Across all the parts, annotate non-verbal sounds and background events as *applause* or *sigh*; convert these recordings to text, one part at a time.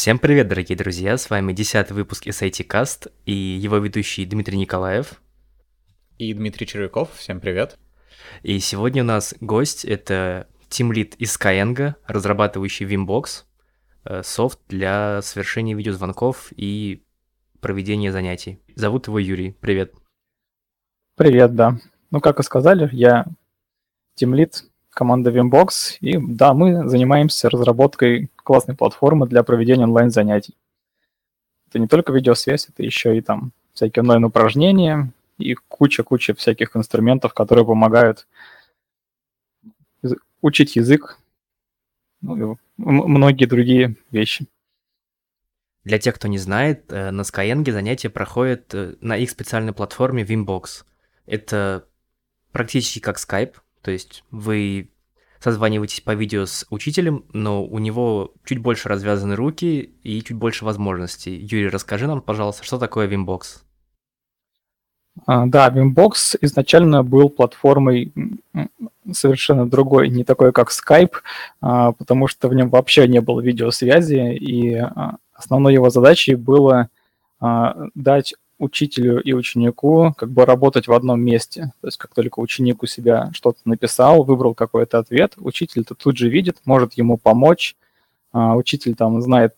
Всем привет, дорогие друзья! С вами десятый выпуск SAT Cast и его ведущий Дмитрий Николаев. И Дмитрий Червяков. Всем привет! И сегодня у нас гость — это тимлид из Skyeng, разрабатывающий Vimbox, э, софт для совершения видеозвонков и проведения занятий. Зовут его Юрий. Привет. Привет, да. Ну, как и сказали, я тимлид команды Vimbox, и да, мы занимаемся разработкой классной платформы для проведения онлайн-занятий. Это не только видеосвязь, это еще и там всякие онлайн-упражнения и куча-куча всяких инструментов, которые помогают учить язык, ну, и многие другие вещи. Для тех, кто не знает, э, на Skyeng занятия проходят э, на их специальной платформе Vimbox. Это практически как Skype, то есть вы созваниваетесь по видео с учителем, но у него чуть больше развязаны руки и чуть больше возможностей. Юрий, расскажи нам, пожалуйста, что такое Vimbox? А, да, Vimbox изначально был платформой совершенно другой, не такой, как Skype, а, потому что в нем вообще не было видеосвязи, и а, основной его задачей было дать учителю и ученику как бы работать в одном месте. То есть как только ученик у себя что-то написал, выбрал какой-то ответ, учитель это тут же видит, может ему помочь. А, учитель там знает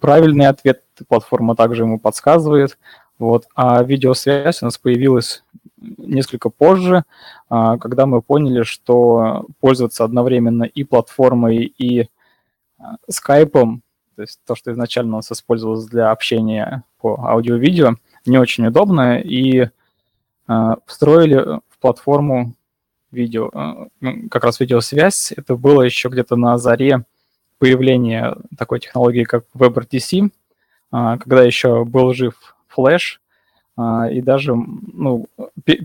правильный ответ, платформа также ему подсказывает. Вот. А видеосвязь у нас появилась несколько позже, а, когда мы поняли, что пользоваться одновременно и платформой, и а, скайпом, то есть то, что изначально у нас использовалось для общения по аудио-видео, не очень удобно, и э, встроили в платформу видео, э, как раз видеосвязь. Это было еще где-то на заре появления такой технологии, как WebRTC, э, когда еще был жив Flash, э, и даже ну,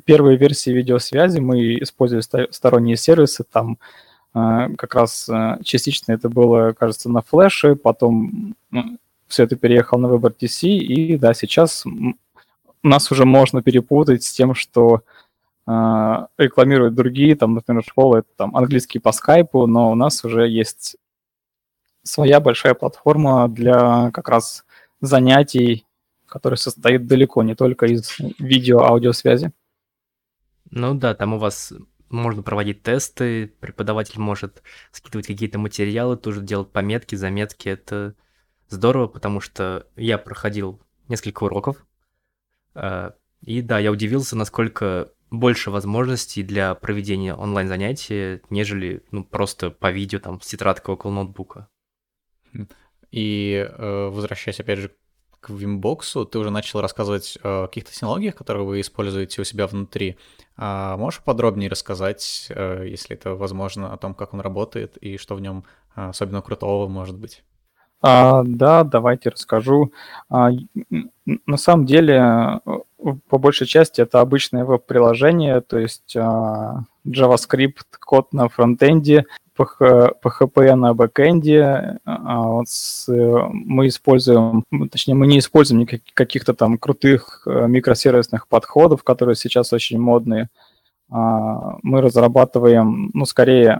первые версии видеосвязи мы использовали сторонние сервисы, там как раз частично это было, кажется, на флеше, потом ну, все это переехал на WebRTC, и да, сейчас нас уже можно перепутать с тем, что э, рекламируют другие, там, например, школы, это там английский по скайпу, но у нас уже есть своя большая платформа для как раз занятий, которая состоит далеко не только из видео-аудиосвязи. Ну да, там у вас можно проводить тесты, преподаватель может скидывать какие-то материалы, тоже делать пометки, заметки. Это здорово, потому что я проходил несколько уроков и да, я удивился, насколько больше возможностей для проведения онлайн-занятий, нежели ну, просто по видео, там, с тетрадкой около ноутбука. И э, возвращаясь, опять же, к Вимбоксу, ты уже начал рассказывать о каких-то технологиях, которые вы используете у себя внутри. А можешь подробнее рассказать, э, если это возможно, о том, как он работает и что в нем особенно крутого может быть? А, да, давайте расскажу. А, на самом деле, по большей части это обычное веб-приложение, то есть а, JavaScript, код на фронтенде, PHP на бэкенде. А, вот с, мы используем, точнее, мы не используем никаких, каких-то там крутых э, микросервисных подходов, которые сейчас очень модные. А, мы разрабатываем, ну, скорее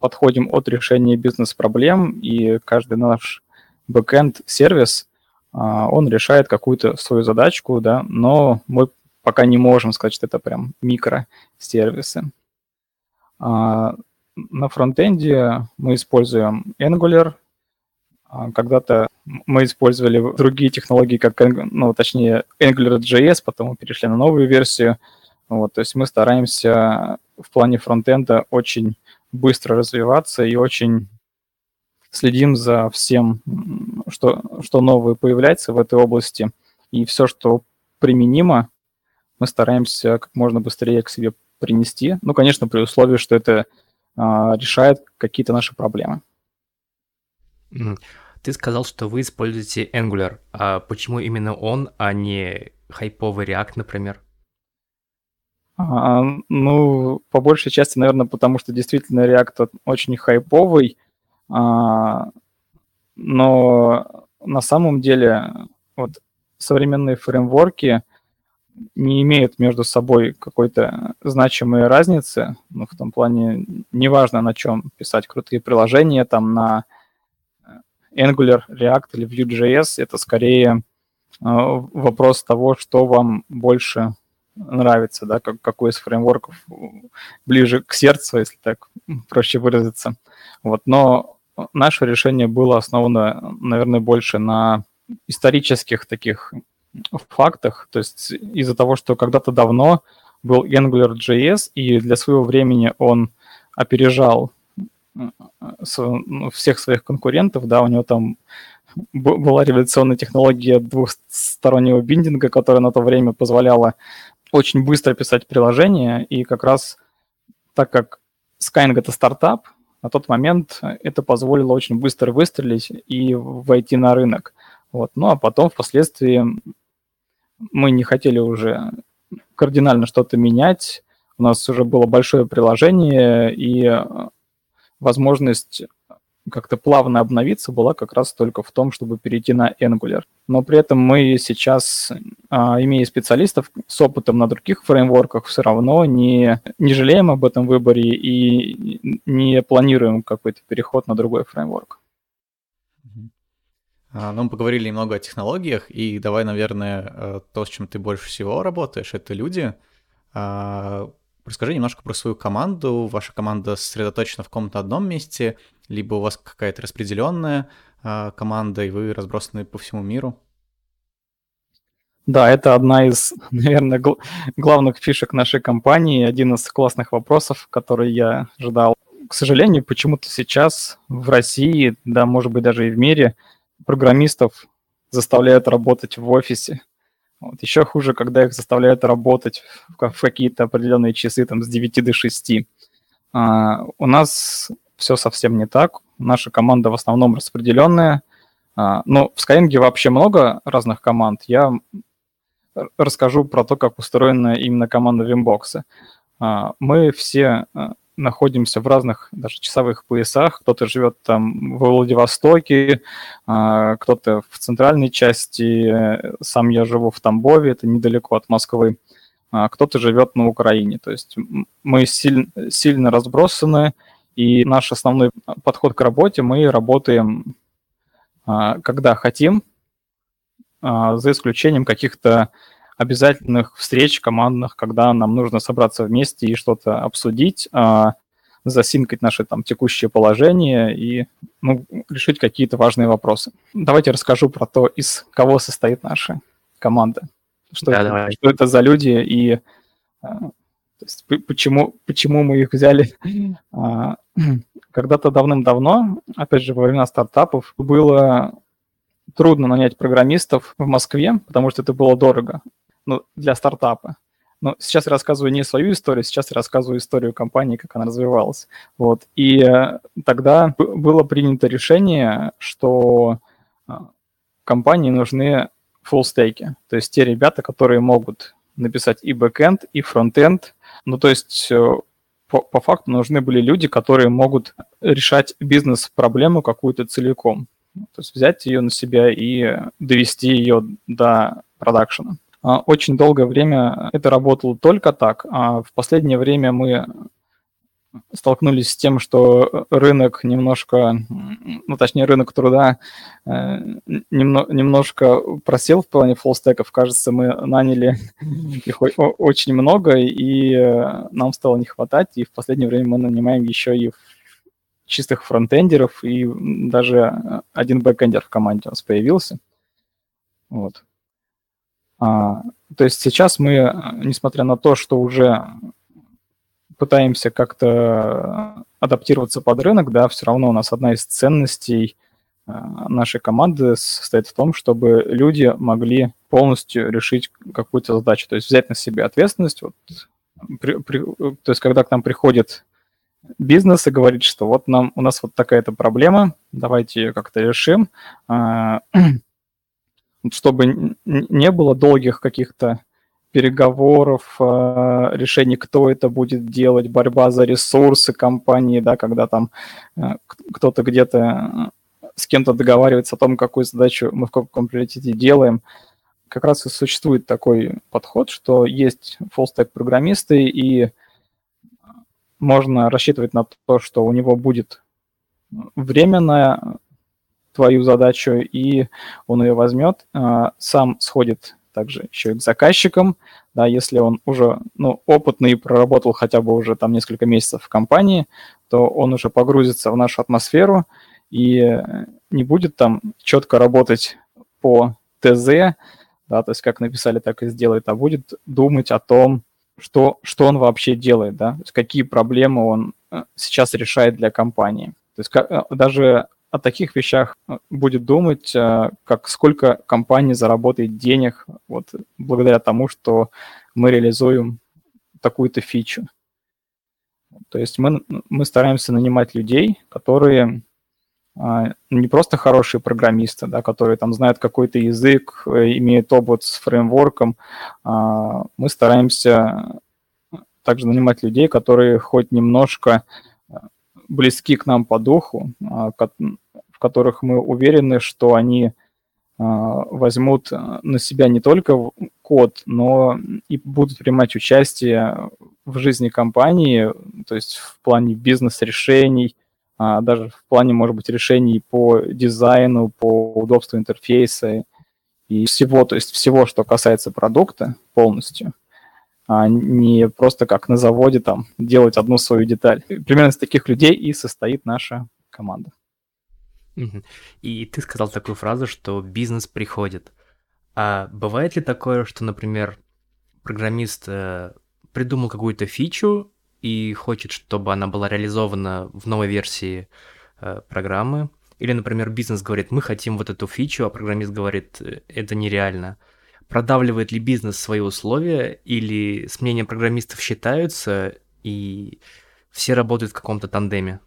подходим от решения бизнес-проблем, и каждый наш бэкэнд-сервис, а, он решает какую-то свою задачку, да, но мы пока не можем сказать, что это прям микросервисы. А, на фронтенде мы используем Angular. А, когда-то мы использовали другие технологии, как, ну, точнее, AngularJS, потом мы перешли на новую версию. Вот, то есть мы стараемся в плане фронтенда очень быстро развиваться и очень следим за всем, что, что новое появляется в этой области. И все, что применимо, мы стараемся как можно быстрее к себе принести. Ну, конечно, при условии, что это а, решает какие-то наши проблемы. Ты сказал, что вы используете Angular. А почему именно он, а не хайповый React, например? А, ну, по большей части, наверное, потому что действительно React очень хайповый, а, но на самом деле вот современные фреймворки не имеют между собой какой-то значимой разницы, ну, в том плане, неважно, на чем писать крутые приложения, там, на Angular, React или Vue.js, это скорее вопрос того, что вам больше нравится, да, как, какой из фреймворков ближе к сердцу, если так проще выразиться. Вот, но наше решение было основано, наверное, больше на исторических таких фактах, то есть из-за того, что когда-то давно был AngularJS, и для своего времени он опережал ну, всех своих конкурентов, да, у него там была революционная технология двухстороннего биндинга, которая на то время позволяла очень быстро писать приложения, и как раз так как Skyeng — это стартап, на тот момент это позволило очень быстро выстрелить и войти на рынок. Вот. Ну а потом впоследствии мы не хотели уже кардинально что-то менять. У нас уже было большое приложение, и возможность как-то плавно обновиться была как раз только в том, чтобы перейти на Angular. Но при этом мы сейчас, а, имея специалистов с опытом на других фреймворках, все равно не, не жалеем об этом выборе и не планируем какой-то переход на другой фреймворк. А, ну, мы поговорили немного о технологиях, и давай, наверное, э, то, с чем ты больше всего работаешь, это люди. Расскажи немножко про свою команду. Ваша команда сосредоточена в каком-то одном месте, либо у вас какая-то распределенная а, команда, и вы разбросаны по всему миру? Да, это одна из, *laughs* наверное, гл- главных фишек нашей компании, один из классных вопросов, который я ожидал. К сожалению, почему-то сейчас в России, да, может быть, даже и в мире, программистов заставляют работать в офисе. Вот. Еще хуже, когда их заставляют работать в какие-то определенные часы, там, с 9 до 6. А, у нас все совсем не так. Наша команда в основном распределенная. А, но в Skyeng вообще много разных команд. Я расскажу про то, как устроена именно команда Vimbox. А, мы все а, находимся в разных даже часовых поясах. Кто-то живет там в Владивостоке, кто-то в центральной части. Сам я живу в Тамбове, это недалеко от Москвы. Кто-то живет на Украине. То есть мы сильно, сильно разбросаны, и наш основной подход к работе, мы работаем, а, когда хотим, а, за исключением каких-то обязательных встреч командных, когда нам нужно собраться вместе и что-то обсудить, а, засинкать наше там текущее положение и ну, решить какие-то важные вопросы. Давайте расскажу про то, из кого состоит наша команда. Что, да, это, что это за люди и то есть почему, почему мы их взяли? А, *clears throat* когда-то давным-давно, опять же, во времена стартапов, было трудно нанять программистов в Москве, потому что это было дорого ну, для стартапа. Но сейчас я рассказываю не свою историю, сейчас я рассказываю историю компании, как она развивалась. Вот. И э, тогда было принято решение, что а, компании нужны фуллстейки, то есть те ребята, которые могут написать и бэкэнд, и фронтенд, ну, то есть э, по, по факту нужны были люди, которые могут решать бизнес-проблему какую-то целиком. То есть взять ее на себя и довести ее до продакшена. А, очень долгое время это работало только так, а в последнее время мы столкнулись с тем, что рынок немножко, ну, точнее, рынок труда э, немно, немножко просел в плане фоллстеков. Кажется, мы наняли их очень много, и э, нам стало не хватать, и в последнее время мы нанимаем еще и чистых фронтендеров, и даже один бэкендер в команде у нас появился. Вот. А, то есть сейчас мы, несмотря на то, что уже пытаемся как-то адаптироваться под рынок, да, все равно у нас одна из ценностей э, нашей команды состоит в том, чтобы люди могли полностью решить какую-то задачу, то есть взять на себя ответственность. Вот, при, при, то есть когда к нам приходит бизнес и говорит, что вот нам, у нас вот такая-то проблема, давайте ее как-то решим, э, *clears throat* чтобы не было долгих каких-то переговоров, э, решений, кто это будет делать, борьба за ресурсы компании, да, когда там э, кто-то где-то э, с кем-то договаривается о том, какую задачу мы в каком приоритете делаем. Как раз и существует такой подход, что есть full-stack программисты, и можно рассчитывать на то, что у него будет время на твою задачу, и он ее возьмет, а, сам сходит также еще и к заказчикам, да, если он уже ну, опытный и проработал хотя бы уже там несколько месяцев в компании, то он уже погрузится в нашу атмосферу и не будет там четко работать по ТЗ, да, то есть как написали, так и сделает, а будет думать о том, что, что он вообще делает, да, то есть какие проблемы он э, сейчас решает для компании. То есть как, э, даже о таких вещах э, будет думать, как сколько компания заработает денег вот, благодаря тому, что мы реализуем такую-то фичу. То есть мы, мы стараемся нанимать людей, которые а, не просто хорошие программисты, да, которые там знают какой-то язык, э, имеют опыт с фреймворком. А, мы стараемся также нанимать людей, которые хоть немножко э, близки к нам по духу, а, в которых мы уверены, что они возьмут на себя не только код, но и будут принимать участие в жизни компании, то есть в плане бизнес-решений, а, даже в плане, может быть, решений по дизайну, по удобству интерфейса и всего, то есть всего, что касается продукта полностью, а не просто как на заводе там делать одну свою деталь. Примерно из таких людей и состоит наша команда. И ты сказал такую фразу, что бизнес приходит. А бывает ли такое, что, например, программист э, придумал какую-то фичу, и хочет, чтобы она была реализована в новой версии э, программы. Или, например, бизнес говорит, мы хотим вот эту фичу, а программист говорит, «Э, это нереально. Продавливает ли бизнес свои условия, или с мнением программистов считаются, и все работают в каком-то тандеме?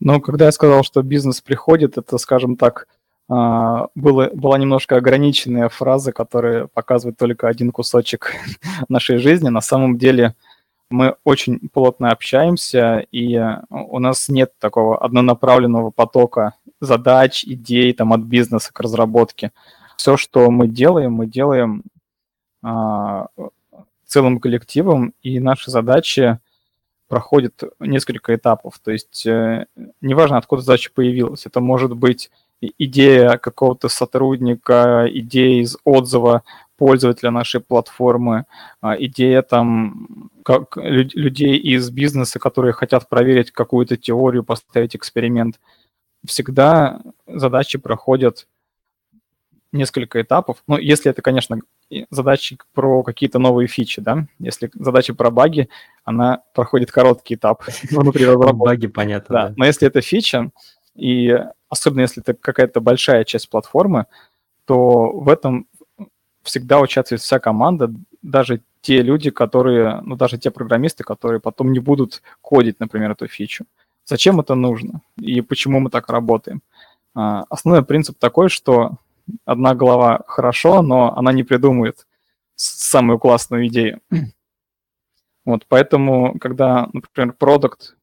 Ну, когда я сказал, что бизнес приходит, это, скажем так, а, было, была немножко ограниченная фраза, которая показывает только один кусочек *laughs* нашей жизни. На самом деле мы очень плотно общаемся, и у нас нет такого однонаправленного потока задач, идей там, от бизнеса к разработке. Все, что мы делаем, мы делаем а, целым коллективом, и наши задачи проходят несколько этапов. То есть э, неважно, откуда задача появилась, это может быть идея какого-то сотрудника, идея из отзыва пользователя нашей платформы, а, идея там как людей из бизнеса, которые хотят проверить какую-то теорию, поставить эксперимент. Всегда задачи проходят несколько этапов. Ну, если это, конечно, задачи про какие-то новые фичи, да. Если задача про баги, она проходит короткий этап *laughs* внутри разработки. Баги, понятно. Да. Но если это фича, и особенно если это какая-то большая часть платформы, то в этом всегда участвует вся команда, даже те люди, которые, ну, даже те программисты, которые потом не будут кодить, например, эту фичу. Зачем это нужно и почему мы так работаем? А, основной принцип такой, что одна голова хорошо, но она не придумывает самую классную идею. *clears throat* Вот, поэтому, когда, например, продукт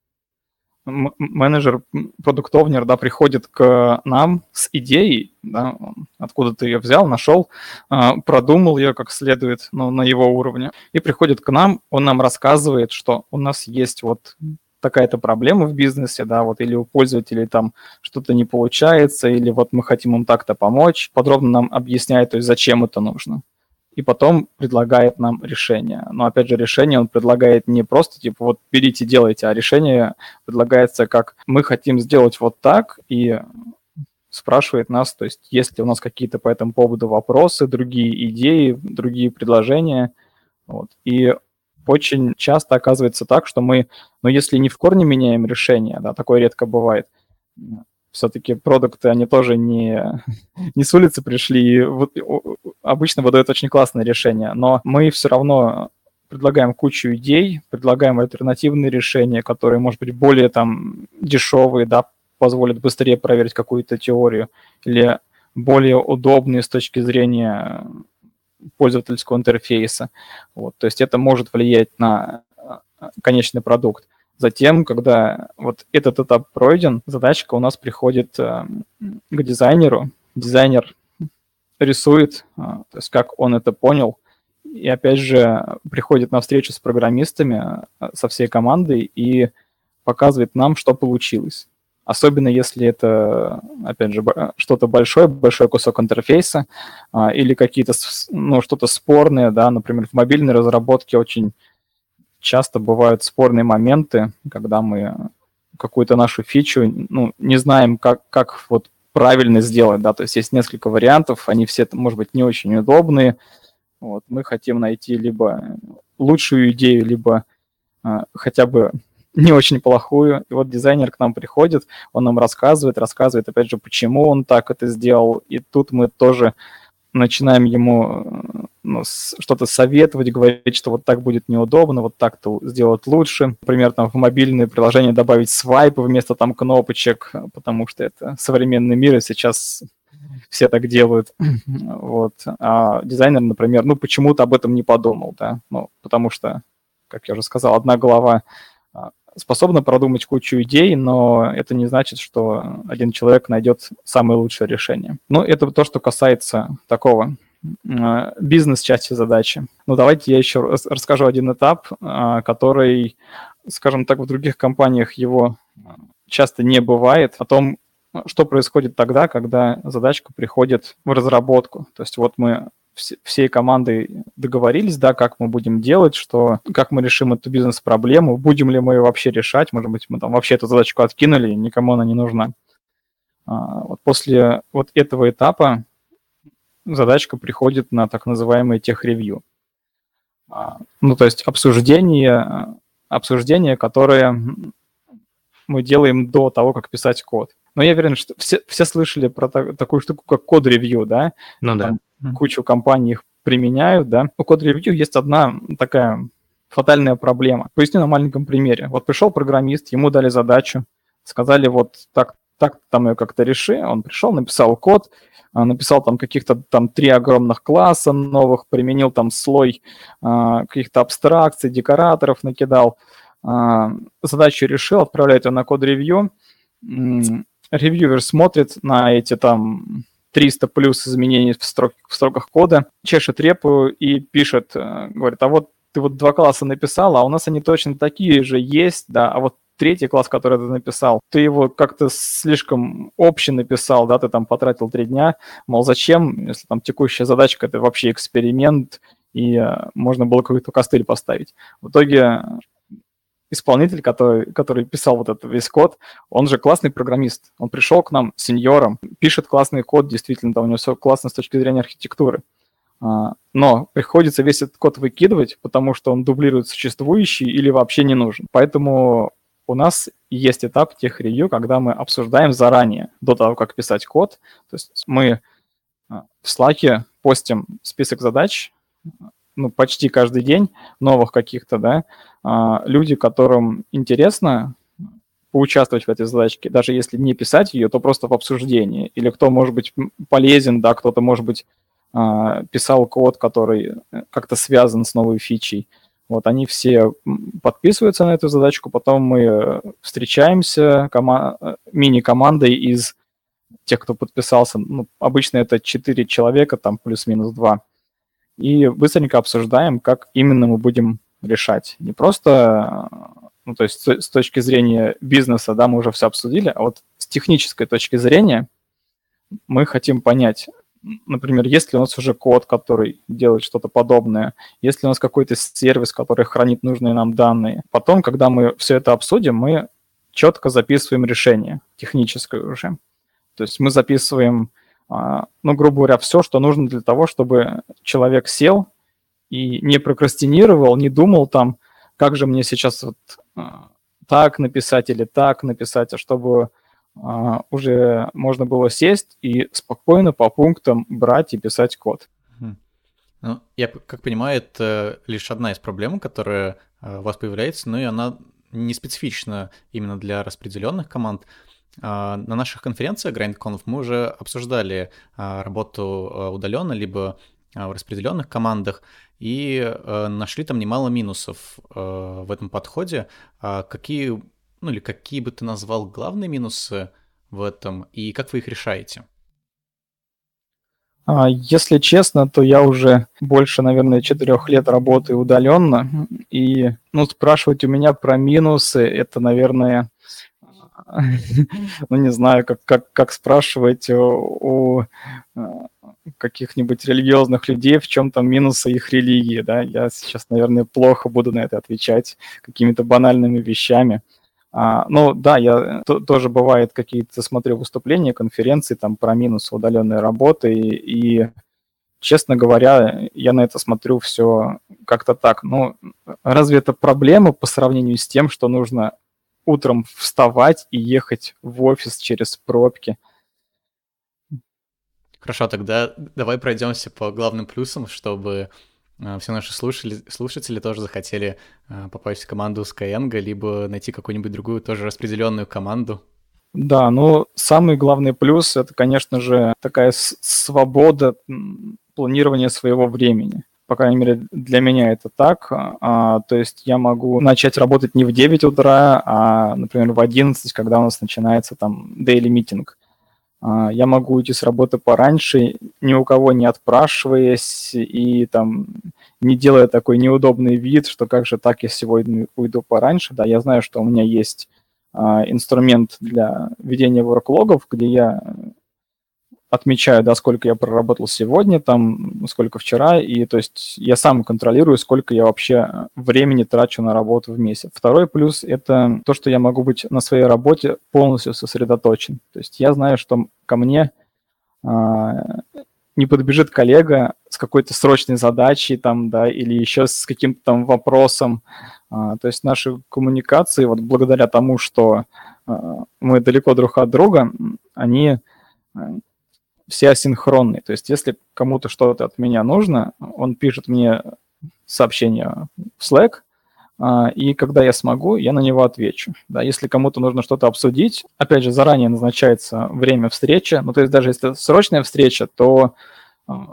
менеджер, продуктовнер, да, приходит к нам с идеей, да, откуда ты ее взял, нашел, а, продумал ее как следует ну, на его уровне, и приходит к нам, он нам рассказывает, что у нас есть вот такая-то проблема в бизнесе, да, вот или у пользователей там что-то не получается, или вот мы хотим им так-то помочь, подробно нам объясняет, то есть зачем это нужно и потом предлагает нам решение. Но опять же, решение он предлагает не просто типа вот берите, делайте, а решение предлагается как мы хотим сделать вот так и спрашивает нас, то есть есть ли у нас какие-то по этому поводу вопросы, другие идеи, другие предложения. Вот. И очень часто оказывается так, что мы, ну если не в корне меняем решение, да, такое редко бывает, все-таки продукты, они тоже не, *laughs* не с улицы пришли, вот, обычно выдают очень классное решение, но мы все равно предлагаем кучу идей, предлагаем альтернативные решения, которые, может быть, более там дешевые, да, позволят быстрее проверить какую-то теорию, или более удобные с точки зрения пользовательского интерфейса. Вот, то есть это может влиять на э, конечный продукт. Затем, когда вот этот этап пройден, задачка у нас приходит э, к дизайнеру. Дизайнер рисует, э, то есть как он это понял, и опять же приходит на встречу с программистами, э, со всей командой и показывает нам, что получилось. Особенно если это, опять же, что-то большое, большой кусок интерфейса а, или какие-то, ну, что-то спорное, да, например, в мобильной разработке очень часто бывают спорные моменты, когда мы какую-то нашу фичу, ну, не знаем, как, как вот правильно сделать, да, то есть есть несколько вариантов, они все, может быть, не очень удобные, вот, мы хотим найти либо лучшую идею, либо а, хотя бы не очень плохую. И вот дизайнер к нам приходит, он нам рассказывает, рассказывает, опять же, почему он так это сделал. И тут мы тоже начинаем ему ну, что-то советовать, говорить, что вот так будет неудобно, вот так-то сделать лучше. Например, там в мобильное приложение добавить свайпы вместо там кнопочек, потому что это современный мир, и сейчас все так делают. Вот. А дизайнер, например, ну почему-то об этом не подумал, да, ну, потому что, как я уже сказал, одна голова способна продумать кучу идей, но это не значит, что один человек найдет самое лучшее решение. Ну, это то, что касается такого а, бизнес-части задачи. Ну, давайте я еще расскажу один этап, а, который, скажем так, в других компаниях его часто не бывает, о том, что происходит тогда, когда задачка приходит в разработку. То есть вот мы всей командой договорились, да, как мы будем делать, что, как мы решим эту бизнес-проблему, будем ли мы ее вообще решать, может быть, мы там вообще эту задачку откинули, никому она не нужна. А, вот после вот этого этапа задачка приходит на так называемое тех-ревью. А, ну, то есть обсуждение, обсуждение, которое мы делаем до того, как писать код. Но я уверен, что все, все слышали про так, такую штуку, как код-ревью, да? Ну да. Там кучу компаний их применяют, да? У код-ревью есть одна такая фатальная проблема. Поясню на маленьком примере. Вот пришел программист, ему дали задачу, сказали вот так, так там ее как-то реши. Он пришел, написал код, а, написал там каких-то там три огромных класса новых, применил там слой а, каких-то абстракций, декораторов накидал, а, задачу решил, отправляет ее на код-ревью, ревьюер смотрит на эти там 300 плюс изменений в, строк, в строках кода, чешет репу и пишет, э, говорит, а вот ты вот два класса написал, а у нас они точно такие же есть, да, а вот третий класс, который ты написал, ты его как-то слишком общий написал, да, ты там потратил три дня, мол, зачем, если там текущая задачка, это вообще эксперимент, и э, можно было какой-то костыль поставить. В итоге исполнитель, который, который писал вот этот весь код, он же классный программист. Он пришел к нам сеньором, пишет классный код, действительно, да, у него все классно с точки зрения архитектуры. А, но приходится весь этот код выкидывать, потому что он дублирует существующий или вообще не нужен. Поэтому у нас есть этап тех ревью, когда мы обсуждаем заранее, до того, как писать код. То есть мы а, в Slack постим список задач, ну, почти каждый день новых каких-то, да, а, люди, которым интересно поучаствовать в этой задачке, даже если не писать ее, то просто в обсуждении. Или кто может быть полезен, да, кто-то, может быть, а, писал код, который э, как-то связан с новой фичей. Вот они все подписываются на эту задачку, потом мы э, встречаемся кома- э, мини-командой из тех, кто подписался. Ну, обычно это 4 человека, там плюс-минус 2 и быстренько обсуждаем, как именно мы будем решать. Не просто, ну, то есть с точки зрения бизнеса, да, мы уже все обсудили, а вот с технической точки зрения мы хотим понять, например, есть ли у нас уже код, который делает что-то подобное, есть ли у нас какой-то сервис, который хранит нужные нам данные. Потом, когда мы все это обсудим, мы четко записываем решение техническое уже. То есть мы записываем ну, грубо говоря, все, что нужно для того, чтобы человек сел и не прокрастинировал, не думал там, как же мне сейчас вот а, так написать или так написать, а чтобы а, уже можно было сесть и спокойно по пунктам брать и писать код. Ну, я как понимаю, это лишь одна из проблем, которая у вас появляется, но и она не специфична именно для распределенных команд. А, на наших конференциях GrindConf мы уже обсуждали а, работу а, удаленно, либо в распределенных командах, и нашли там немало минусов в этом подходе. Какие, ну или какие бы ты назвал главные минусы в этом, и как вы их решаете? Если честно, то я уже больше, наверное, четырех лет работаю удаленно, и ну, спрашивать у меня про минусы, это, наверное, *laughs* ну, не знаю, как, как, как спрашивать у, у каких-нибудь религиозных людей, в чем там минусы их религии, да, я сейчас, наверное, плохо буду на это отвечать какими-то банальными вещами. А, ну, да, я то, тоже бывает какие-то смотрю выступления, конференции там про минусы удаленной работы, и, и честно говоря, я на это смотрю все как-то так. Ну, разве это проблема по сравнению с тем, что нужно утром вставать и ехать в офис через пробки? Хорошо, тогда давай пройдемся по главным плюсам, чтобы э, все наши слушатели, слушатели тоже захотели э, попасть в команду Skyeng, либо найти какую-нибудь другую тоже распределенную команду. Да, ну самый главный плюс это, конечно же, такая свобода планирования своего времени. По крайней мере, для меня это так. А, то есть я могу начать работать не в 9 утра, а, например, в 11, когда у нас начинается там daily митинг. А, я могу уйти с работы пораньше, ни у кого не отпрашиваясь и там не делая такой неудобный вид, что как же так я сегодня уйду пораньше. Да, я знаю, что у меня есть а, инструмент для ведения ворклогов, где я отмечаю, да, сколько я проработал сегодня, там, сколько вчера, и то есть я сам контролирую, сколько я вообще времени трачу на работу в месяц. Второй плюс – это то, что я могу быть на своей работе полностью сосредоточен. То есть я знаю, что ко мне а, не подбежит коллега с какой-то срочной задачей там, да, или еще с каким-то там вопросом. А, то есть наши коммуникации, вот благодаря тому, что а, мы далеко друг от друга, они все асинхронные. То есть если кому-то что-то от меня нужно, он пишет мне сообщение в Slack, а, и когда я смогу, я на него отвечу. Да, если кому-то нужно что-то обсудить, опять же, заранее назначается время встречи. Ну, то есть даже если срочная встреча, то а,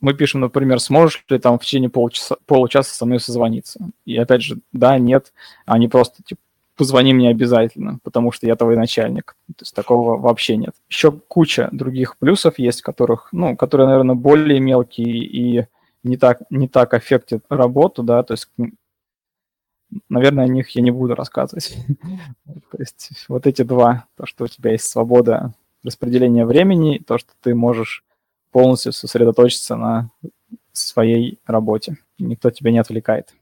мы пишем, например, сможешь ли там в течение получаса, получаса со мной созвониться. И опять же, да, нет, а не просто типа позвони мне обязательно, потому что я твой начальник. То есть такого вообще нет. Еще куча других плюсов есть, которых, ну, которые, наверное, более мелкие и не так, не так аффектят работу, да, то есть, наверное, о них я не буду рассказывать. *laughs* То есть вот эти два, то, что у тебя есть свобода распределения времени, то, что ты можешь полностью сосредоточиться на своей работе. Никто тебя не отвлекает.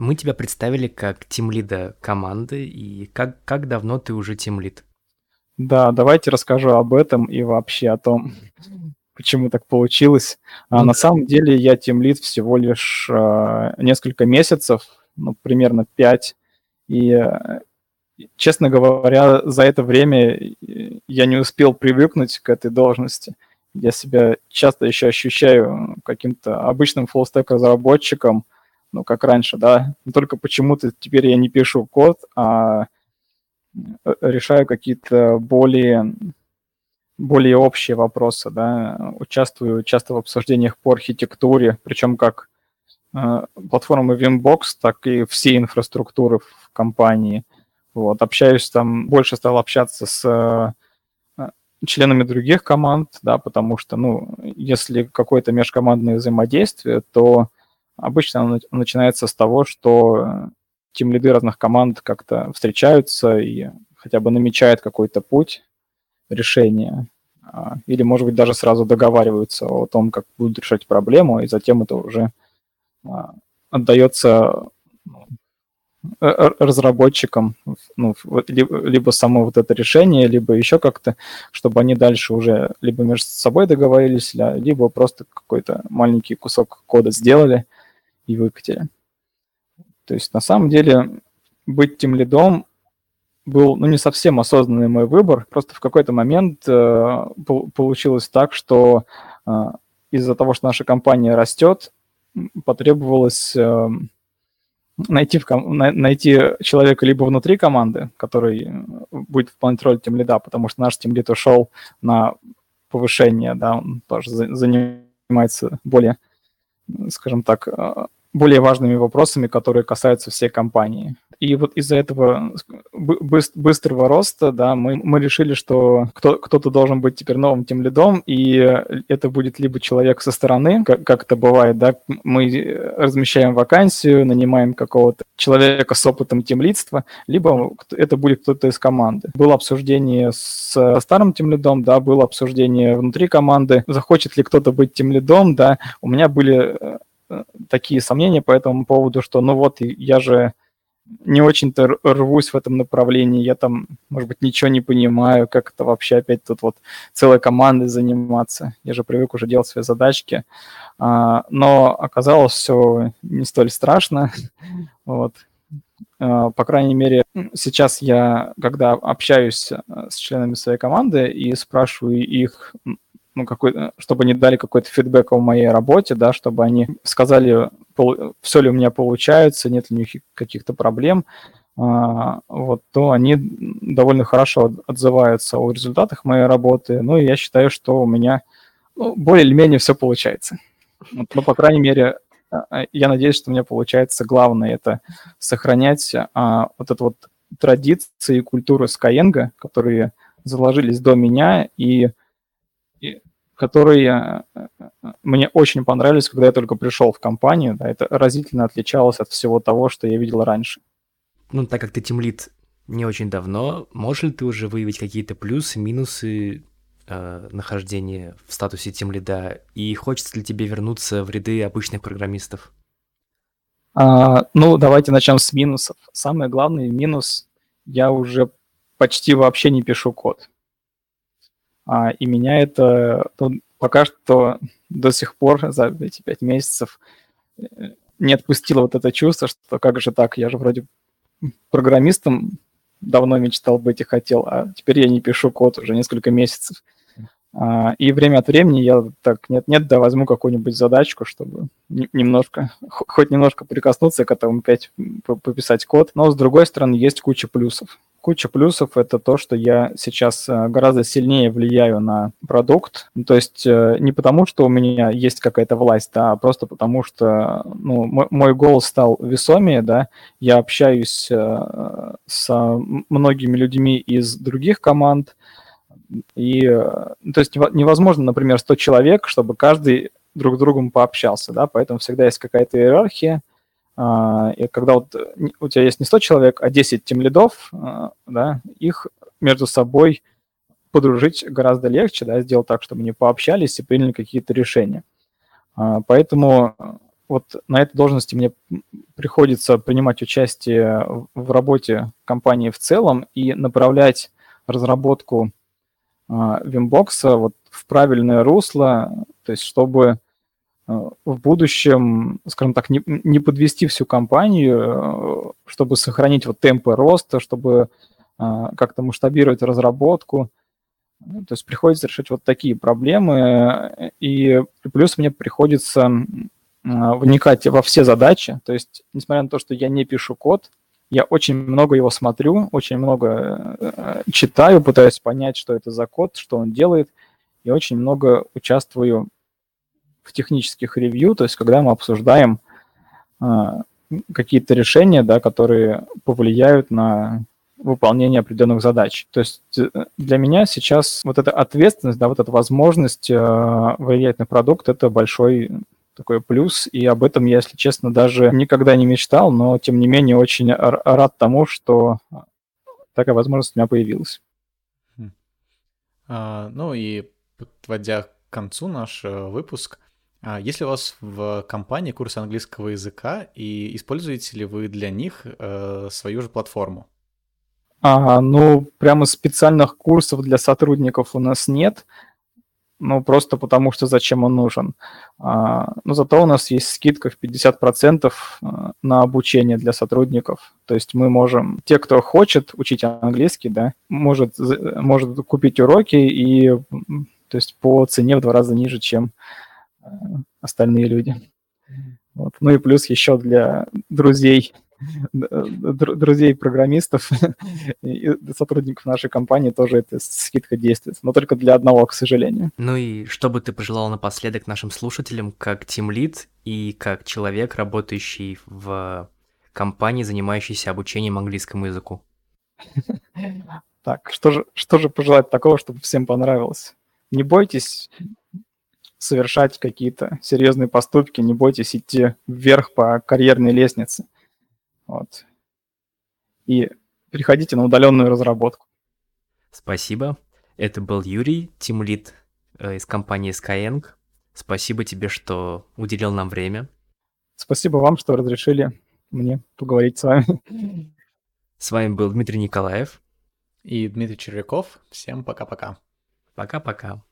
Мы тебя представили как тимлида команды, и как, как давно ты уже тимлид? Да, давайте расскажу об этом и вообще о том, *laughs* почему так получилось. А ну, на самом деле я тимлид всего лишь э, несколько месяцев, ну, примерно пять, и э, честно говоря, за это время я не успел привыкнуть к этой должности. Я себя часто еще ощущаю каким-то обычным фуллстек разработчиком, ну, как раньше, да, только почему-то теперь я не пишу код, а э, решаю какие-то более, более общие вопросы, да, участвую часто в обсуждениях по архитектуре, причем как э, платформы Vimbox, так и всей инфраструктуры в компании. Вот, общаюсь там, больше стал общаться с э, членами других команд, да, потому что, ну, если какое-то межкомандное взаимодействие, то Обычно он начинается с того, что тем лиды разных команд как-то встречаются и хотя бы намечают какой-то путь решения. А, или, может быть, даже сразу договариваются о том, как будут решать проблему, и затем это уже а, отдается ну, разработчикам, ну, либо само вот это решение, либо еще как-то, чтобы они дальше уже либо между собой договорились, либо просто какой-то маленький кусок кода сделали – и выкатили. То есть на самом деле быть тем лидом был ну, не совсем осознанный мой выбор. Просто в какой-то момент э, получилось так, что э, из-за того, что наша компания растет, потребовалось э, найти, в ком- найти человека либо внутри команды, который будет выполнять роль тем лида, потому что наш тем лид ушел на повышение, да, он тоже занимается более, скажем так, э, более важными вопросами, которые касаются всей компании. и вот из-за этого быстрого роста, да, мы, мы решили, что кто, кто-то должен быть теперь новым тем лидом, и это будет либо человек со стороны, как, как это бывает, да, мы размещаем вакансию, нанимаем какого-то человека с опытом темлидства, либо это будет кто-то из команды. Было обсуждение с старым темлидом, да, было обсуждение внутри команды, захочет ли кто-то быть темлидом, да, у меня были э, такие сомнения по этому поводу, что ну вот я же не очень-то рвусь в этом направлении, я там, может быть, ничего не понимаю, как это вообще опять тут вот целой командой заниматься. Я же привык уже делать свои задачки. А, но оказалось все не столь страшно. Вот. А, по крайней мере, сейчас я, когда общаюсь э, с членами своей команды и спрашиваю их, ну, какой, э, чтобы они дали какой-то фидбэк о моей работе, да, чтобы они сказали, все ли у меня получается, нет ли у них каких-то проблем, а, вот, то они довольно хорошо отзываются о результатах моей работы. Ну, и я считаю, что у меня ну, более или менее все получается. Вот, ну, по крайней мере, а, а, я надеюсь, что у меня получается главное это сохранять а, вот эту вот традиции и культуру Skyeng, которые заложились до меня и которые э, мне очень понравились, когда я только пришел в компанию. Да, это разительно отличалось от всего того, что я видел раньше. Ну, так как ты тимлит не очень давно, можешь ли ты уже выявить какие-то плюсы, минусы э, нахождения в статусе тимлида? И хочется ли тебе вернуться в ряды обычных программистов? А, ну, давайте начнем с минусов. Самый главный минус – я уже почти вообще не пишу код. А, и меня это ну, пока что до сих пор за эти пять месяцев э, не отпустило вот это чувство, что как же так, я же вроде программистом давно мечтал быть и хотел, а теперь я не пишу код уже несколько месяцев. А, и время от времени я так, нет-нет, да возьму какую-нибудь задачку, чтобы немножко, хоть немножко прикоснуться к этому, опять пописать код. Но, с другой стороны, есть куча плюсов. Куча плюсов – это то, что я сейчас э, гораздо сильнее влияю на продукт. То есть э, не потому, что у меня есть какая-то власть, да, а просто потому, что ну, мой голос стал весомее, да, я общаюсь э, с многими людьми из других команд, и, то есть невозможно, например, 100 человек, чтобы каждый друг с другом пообщался, да, поэтому всегда есть какая-то иерархия, и когда вот у тебя есть не 100 человек, а 10 тем лидов, а, да, их между собой подружить гораздо легче, да, сделать так, чтобы они пообщались и приняли какие-то решения. А, поэтому вот на этой должности мне приходится принимать участие в работе компании в целом и направлять разработку Вимбокса вот в правильное русло, то есть чтобы Э, в будущем, скажем так, не, не подвести всю компанию, э, чтобы сохранить вот темпы роста, чтобы э, как-то масштабировать разработку. Ну, то есть приходится решать вот такие проблемы, и плюс мне приходится вникать во все задачи. То есть, несмотря на то, что я не пишу код, я очень много его смотрю, очень много читаю, пытаюсь понять, что это за код, что он делает, и очень много участвую технических ревью, то есть когда мы обсуждаем э, какие-то решения, да, которые повлияют на выполнение определенных задач. То есть э, для меня сейчас вот эта ответственность, да, вот эта возможность э, влиять на продукт, это большой такой плюс, и об этом я, если честно, даже никогда не мечтал, но тем не менее очень рад тому, что такая возможность у меня появилась. Хм. А, ну и подводя к концу наш э, выпуск, а есть ли у вас в компании курсы английского языка, и используете ли вы для них э, свою же платформу? А, ну, прямо специальных курсов для сотрудников у нас нет, ну, просто потому что зачем он нужен. А, но зато у нас есть скидка в 50% э, на обучение для сотрудников. То есть мы можем, те, кто хочет учить английский, да, может, может купить уроки и то есть по цене в два раза ниже, чем остальные люди. Вот. Ну и плюс еще для друзей, друзей программистов *laughs* и сотрудников нашей компании тоже эта скидка действует, но только для одного, к сожалению. Ну и что бы ты пожелал напоследок нашим слушателям, как тимлид и как человек, работающий в компании, занимающейся обучением английскому языку. Так, что же, что же пожелать такого, чтобы всем понравилось? Не бойтесь совершать какие-то серьезные поступки, не бойтесь идти вверх по карьерной лестнице. Вот. И переходите на удаленную разработку. Спасибо. Это был Юрий, тимлид э, из компании Skyeng. Спасибо тебе, что уделил нам время. Спасибо вам, что разрешили мне поговорить с вами. С вами был Дмитрий Николаев. И Дмитрий Червяков. Всем пока-пока. Пока-пока.